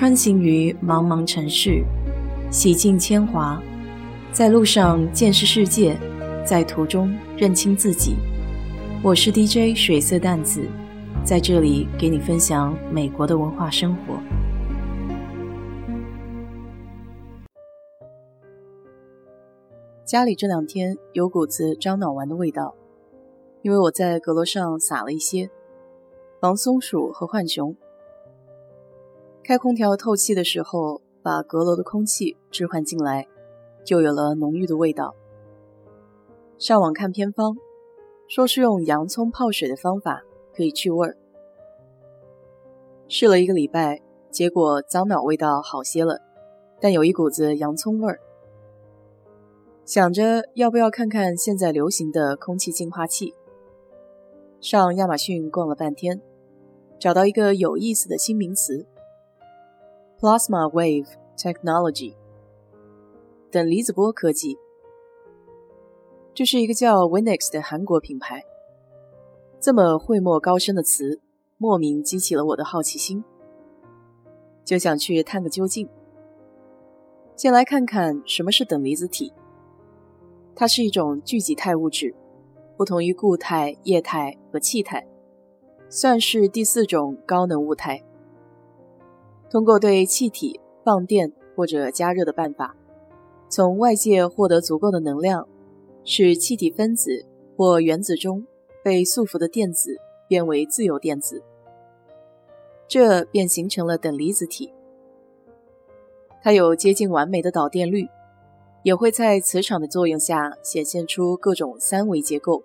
穿行于茫茫城市，洗尽铅华，在路上见识世界，在途中认清自己。我是 DJ 水色淡子，在这里给你分享美国的文化生活。家里这两天有股子樟脑丸的味道，因为我在阁楼上撒了一些，防松鼠和浣熊。开空调透气的时候，把阁楼的空气置换进来，就有了浓郁的味道。上网看偏方，说是用洋葱泡水的方法可以去味儿。试了一个礼拜，结果樟脑味道好些了，但有一股子洋葱味儿。想着要不要看看现在流行的空气净化器，上亚马逊逛了半天，找到一个有意思的新名词。Plasma Wave Technology 等离子波科技，这是一个叫 Winix 的韩国品牌。这么讳莫高深的词，莫名激起了我的好奇心，就想去探个究竟。先来看看什么是等离子体。它是一种聚集态物质，不同于固态、液态和气态，算是第四种高能物态。通过对气体放电或者加热的办法，从外界获得足够的能量，使气体分子或原子中被束缚的电子变为自由电子，这便形成了等离子体。它有接近完美的导电率，也会在磁场的作用下显现出各种三维结构，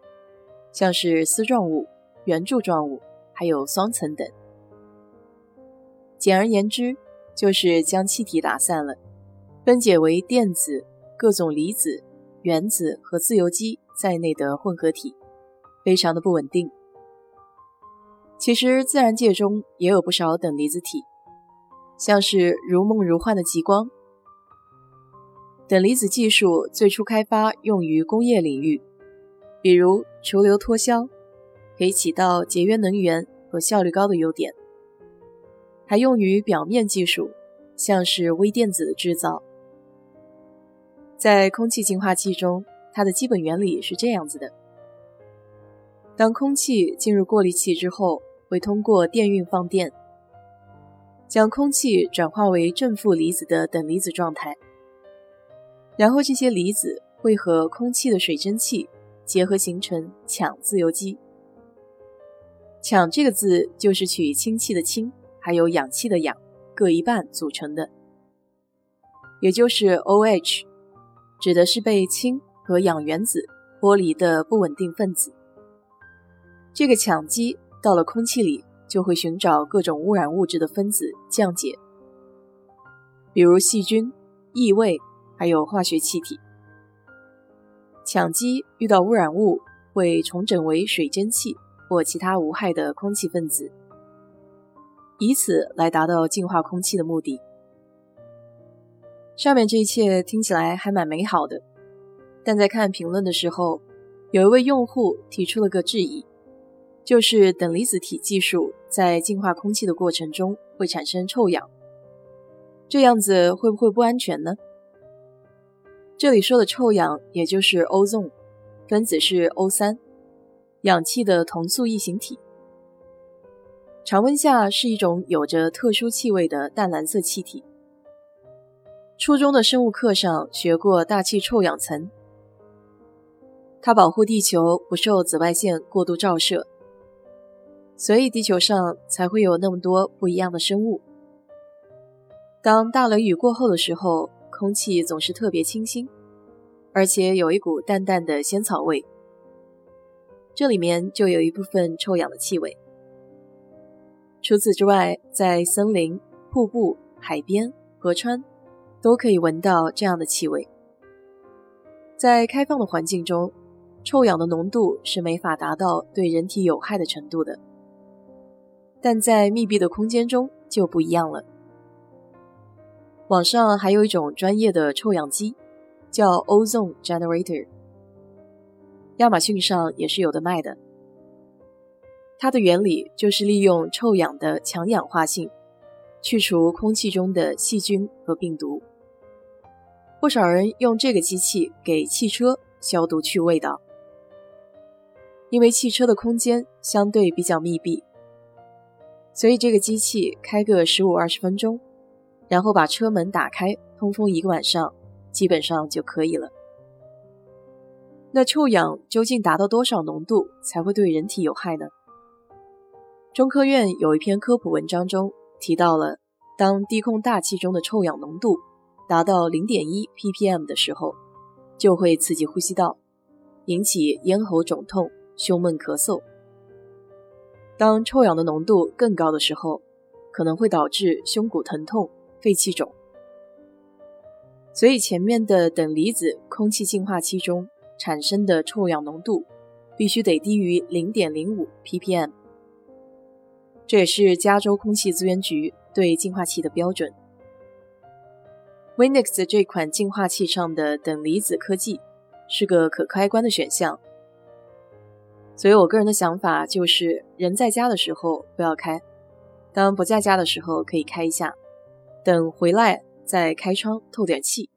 像是丝状物、圆柱状物，还有双层等。简而言之，就是将气体打散了，分解为电子、各种离子、原子和自由基在内的混合体，非常的不稳定。其实自然界中也有不少等离子体，像是如梦如幻的极光。等离子技术最初开发用于工业领域，比如除硫脱硝，可以起到节约能源和效率高的优点。还用于表面技术，像是微电子的制造。在空气净化器中，它的基本原理是这样子的：当空气进入过滤器之后，会通过电运放电，将空气转化为正负离子的等离子状态，然后这些离子会和空气的水蒸气结合，形成抢自由基。抢这个字就是取氢气的氢。还有氧气的氧各一半组成的，也就是 OH，指的是被氢和氧原子剥离的不稳定分子。这个羟基到了空气里，就会寻找各种污染物质的分子降解，比如细菌、异味，还有化学气体。羟基遇到污染物，会重整为水蒸气或其他无害的空气分子。以此来达到净化空气的目的。上面这一切听起来还蛮美好的，但在看评论的时候，有一位用户提出了个质疑，就是等离子体技术在净化空气的过程中会产生臭氧，这样子会不会不安全呢？这里说的臭氧，也就是 ozone，分子是 O 三，氧气的同素异形体。常温下是一种有着特殊气味的淡蓝色气体。初中的生物课上学过大气臭氧层，它保护地球不受紫外线过度照射，所以地球上才会有那么多不一样的生物。当大雷雨过后的时候，空气总是特别清新，而且有一股淡淡的仙草味，这里面就有一部分臭氧的气味。除此之外，在森林、瀑布、海边、河川，都可以闻到这样的气味。在开放的环境中，臭氧的浓度是没法达到对人体有害的程度的，但在密闭的空间中就不一样了。网上还有一种专业的臭氧机，叫 Ozone Generator，亚马逊上也是有的卖的。它的原理就是利用臭氧的强氧化性，去除空气中的细菌和病毒。不少人用这个机器给汽车消毒去味道，因为汽车的空间相对比较密闭，所以这个机器开个十五二十分钟，然后把车门打开通风一个晚上，基本上就可以了。那臭氧究竟达到多少浓度才会对人体有害呢？中科院有一篇科普文章中提到了，当低空大气中的臭氧浓度达到零点一 ppm 的时候，就会刺激呼吸道，引起咽喉肿痛、胸闷咳嗽。当臭氧的浓度更高的时候，可能会导致胸骨疼痛、肺气肿。所以前面的等离子空气净化器中。产生的臭氧浓度必须得低于零点零五 ppm，这也是加州空气资源局对净化器的标准。w i n e x 这款净化器上的等离子科技是个可开关的选项，所以我个人的想法就是，人在家的时候不要开，当不在家的时候可以开一下，等回来再开窗透点气，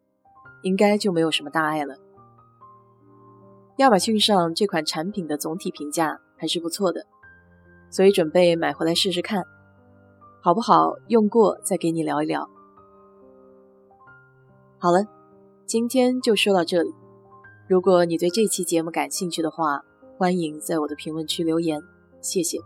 应该就没有什么大碍了。亚马逊上这款产品的总体评价还是不错的，所以准备买回来试试看，好不好用过再给你聊一聊。好了，今天就说到这里。如果你对这期节目感兴趣的话，欢迎在我的评论区留言，谢谢。